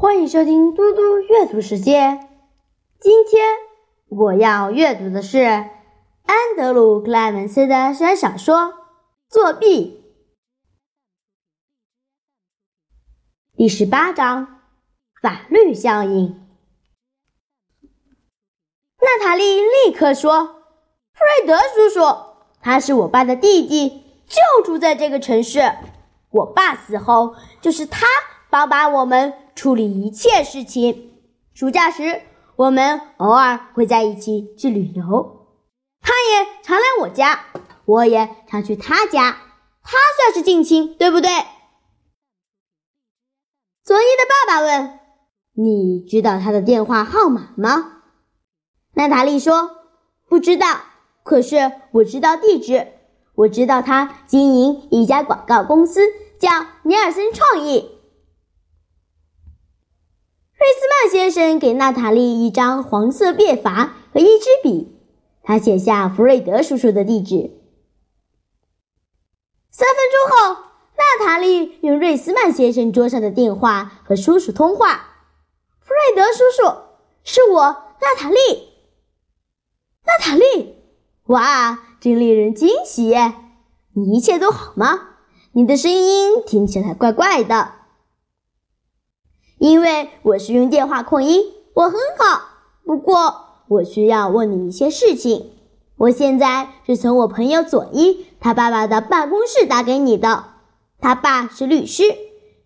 欢迎收听嘟嘟阅读时间。今天我要阅读的是安德鲁·克莱文斯的小说《作弊》第十八章：法律效应。娜塔莉立刻说：“弗瑞德叔叔，他是我爸的弟弟，就住在这个城市。我爸死后，就是他帮把我们。”处理一切事情。暑假时，我们偶尔会在一起去旅游。他也常来我家，我也常去他家。他算是近亲，对不对？佐伊的爸爸问：“你知道他的电话号码吗？”娜塔莉说：“不知道，可是我知道地址。我知道他经营一家广告公司，叫尼尔森创意。”瑞斯曼先生给娜塔莉一张黄色便筏和一支笔，他写下弗瑞德叔叔的地址。三分钟后，娜塔莉用瑞斯曼先生桌上的电话和叔叔通话：“弗瑞德叔叔，是我，娜塔莉。娜塔莉，哇，真令人惊喜！你一切都好吗？你的声音听起来怪怪的。”因为我是用电话扩音，我很好。不过我需要问你一些事情。我现在是从我朋友佐伊他爸爸的办公室打给你的。他爸是律师，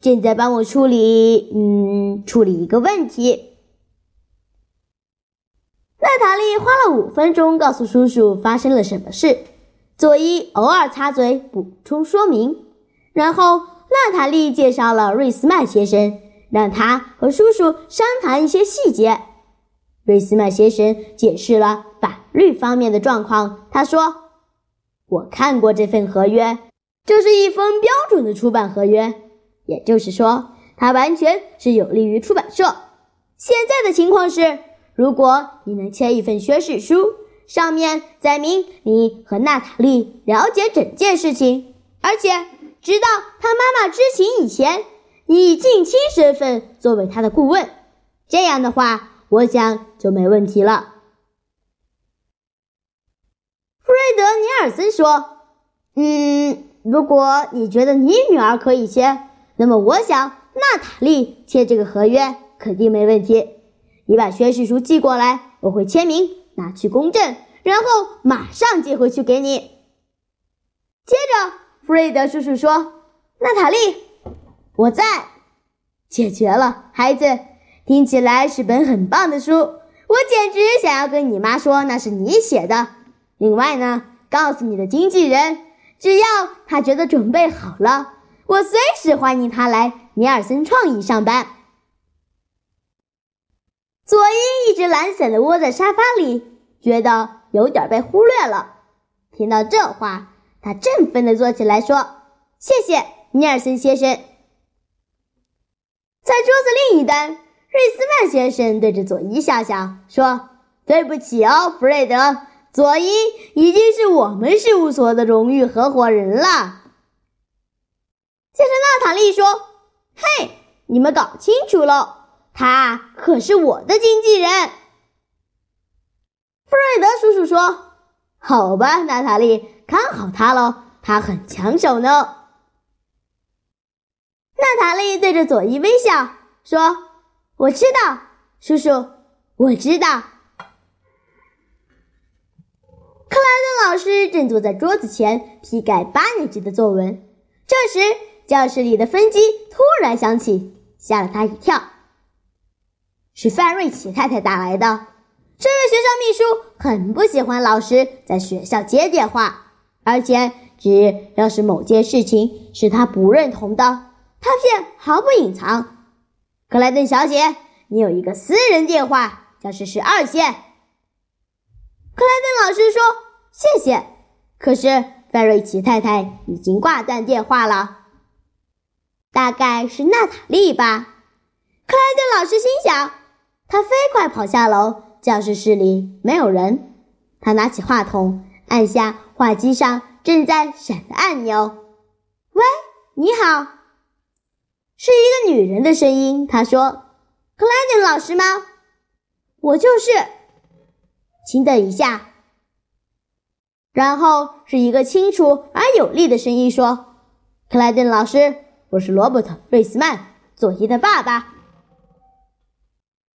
正在帮我处理，嗯，处理一个问题。娜塔莉花了五分钟告诉叔叔发生了什么事。佐伊偶尔插嘴补充说明，然后娜塔莉介绍了瑞斯曼先生。让他和叔叔商谈一些细节。瑞斯曼先生解释了法律方面的状况。他说：“我看过这份合约，这是一封标准的出版合约，也就是说，它完全是有利于出版社。现在的情况是，如果你能签一份宣誓书，上面载明你和娜塔莉了解整件事情，而且直到他妈妈知情以前。”以近亲身份作为他的顾问，这样的话，我想就没问题了。弗瑞德尼尔森说：“嗯，如果你觉得你女儿可以签，那么我想娜塔莉签这个合约肯定没问题。你把宣誓书寄过来，我会签名，拿去公证，然后马上寄回去给你。”接着，弗瑞德叔叔说：“娜塔莉。”我在，解决了，孩子，听起来是本很棒的书，我简直想要跟你妈说那是你写的。另外呢，告诉你的经纪人，只要他觉得准备好了，我随时欢迎他来尼尔森创意上班。佐伊一直懒散的窝在沙发里，觉得有点被忽略了。听到这话，他振奋的坐起来说：“谢谢，尼尔森先生。”在桌子另一端，瑞斯曼先生对着佐伊笑笑说：“对不起哦，弗瑞德，佐伊已经是我们事务所的荣誉合伙人了。”接着，娜塔莉说：“嘿，你们搞清楚了，他可是我的经纪人。”弗瑞德叔叔说：“好吧，娜塔莉，看好他喽，他很抢手呢。”娜塔莉对着佐伊微笑说：“我知道，叔叔，我知道。”克莱顿老师正坐在桌子前批改八年级的作文。这时，教室里的分机突然响起，吓了他一跳。是范瑞奇太太打来的。这位学校秘书很不喜欢老师在学校接电话，而且只要是某件事情是他不认同的。他便毫不隐藏。克莱顿小姐，你有一个私人电话，教室是二线。克莱顿老师说：“谢谢。”可是范瑞奇太太已经挂断电话了。大概是娜塔莉吧。克莱顿老师心想。他飞快跑下楼，教室室里没有人。他拿起话筒，按下话机上正在闪的按钮。“喂，你好。”是一个女人的声音。她说：“克莱顿老师吗？我就是。请等一下。然后是一个清楚而有力的声音说：“克莱顿老师，我是罗伯特·瑞斯曼，佐伊的爸爸。”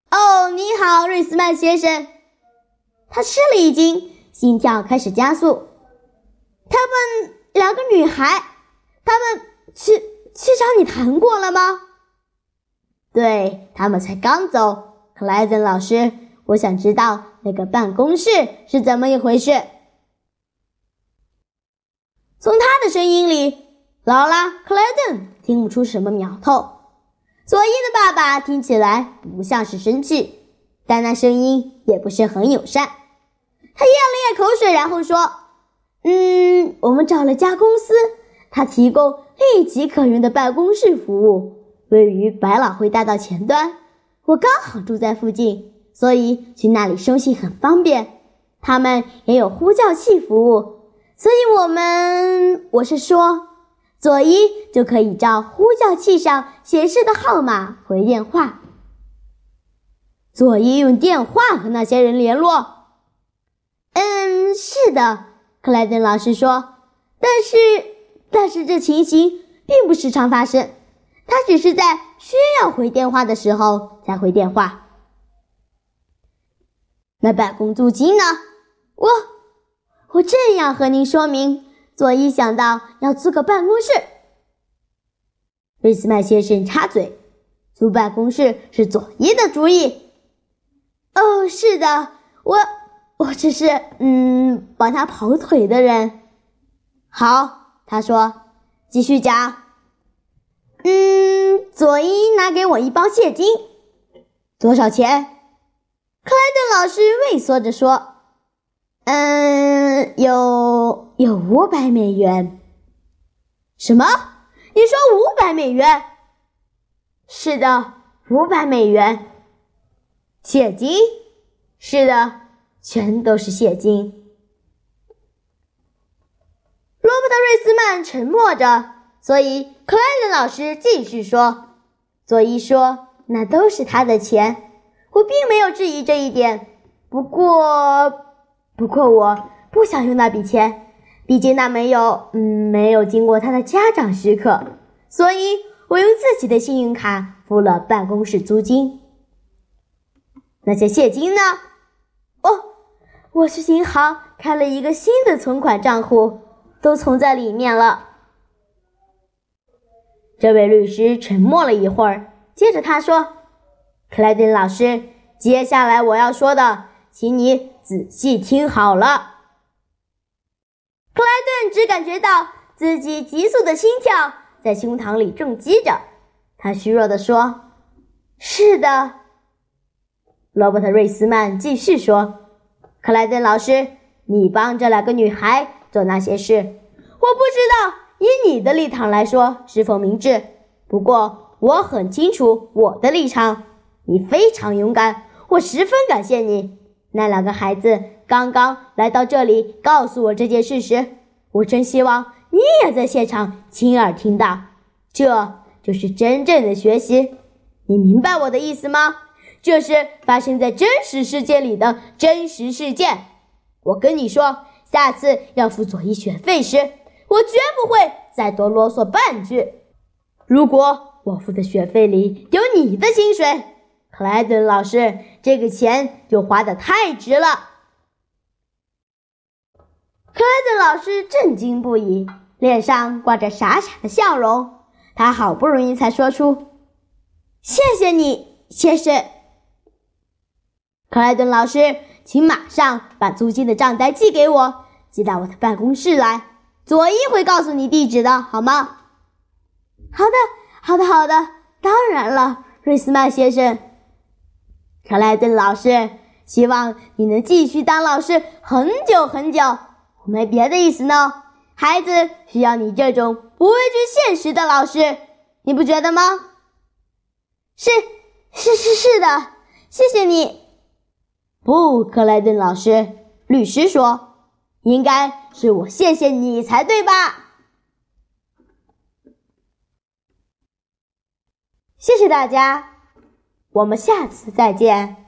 哦，你好，瑞斯曼先生。他吃了一惊，心跳开始加速。他们两个女孩，他们去去找你谈过了吗？对他们才刚走。克莱顿老师，我想知道那个办公室是怎么一回事。从他的声音里，劳拉·克莱顿听不出什么苗头。佐伊的爸爸听起来不像是生气，但那声音也不是很友善。他咽了咽口水，然后说：“嗯，我们找了家公司，他提供立即可用的办公室服务，位于百老汇大道前端。我刚好住在附近，所以去那里收信很方便。他们也有呼叫器服务，所以我们……我是说。”佐伊就可以照呼叫器上显示的号码回电话。佐伊用电话和那些人联络。嗯，是的，克莱顿老师说。但是，但是这情形并不时常发生。他只是在需要回电话的时候才回电话。那办公租金呢？我，我正要和您说明。佐伊想到要租个办公室，瑞斯曼先生插嘴：“租办公室是佐伊的主意。”“哦，是的，我我只是嗯帮他跑腿的人。”“好。”他说，“继续讲。”“嗯，佐伊拿给我一包现金，多少钱？”克莱顿老师畏缩着说。嗯，有有五百美元。什么？你说五百美元？是的，五百美元。现金？是的，全都是现金。罗伯特·瑞斯曼沉默着，所以克莱顿老师继续说：“佐伊说，那都是他的钱，我并没有质疑这一点。不过……”不过我不想用那笔钱，毕竟那没有，嗯，没有经过他的家长许可，所以我用自己的信用卡付了办公室租金。那些现金呢？哦，我去银行开了一个新的存款账户，都存在里面了。这位律师沉默了一会儿，接着他说：“克莱顿老师，接下来我要说的，请你。”仔细听好了，克莱顿只感觉到自己急速的心跳在胸膛里重击着。他虚弱地说：“是的。”罗伯特·瑞斯曼继续说：“克莱顿老师，你帮这两个女孩做那些事，我不知道以你的立场来说是否明智。不过我很清楚我的立场。你非常勇敢，我十分感谢你。”那两个孩子刚刚来到这里告诉我这件事时，我真希望你也在现场亲耳听到。这就是真正的学习，你明白我的意思吗？这是发生在真实世界里的真实事件。我跟你说，下次要付佐伊学费时，我绝不会再多啰嗦半句。如果我付的学费里有你的薪水。克莱顿老师，这个钱就花的太值了。克莱顿老师震惊不已，脸上挂着傻傻的笑容。他好不容易才说出：“谢谢你，先生。”克莱顿老师，请马上把租金的账单寄给我，寄到我的办公室来。佐伊会告诉你地址的，好吗？好的，好的，好的。当然了，瑞斯曼先生。克莱顿老师，希望你能继续当老师很久很久。我没别的意思呢，孩子需要你这种不畏惧现实的老师，你不觉得吗？是，是是是的，谢谢你。不，克莱顿老师，律师说，应该是我谢谢你才对吧？谢谢大家。我们下次再见。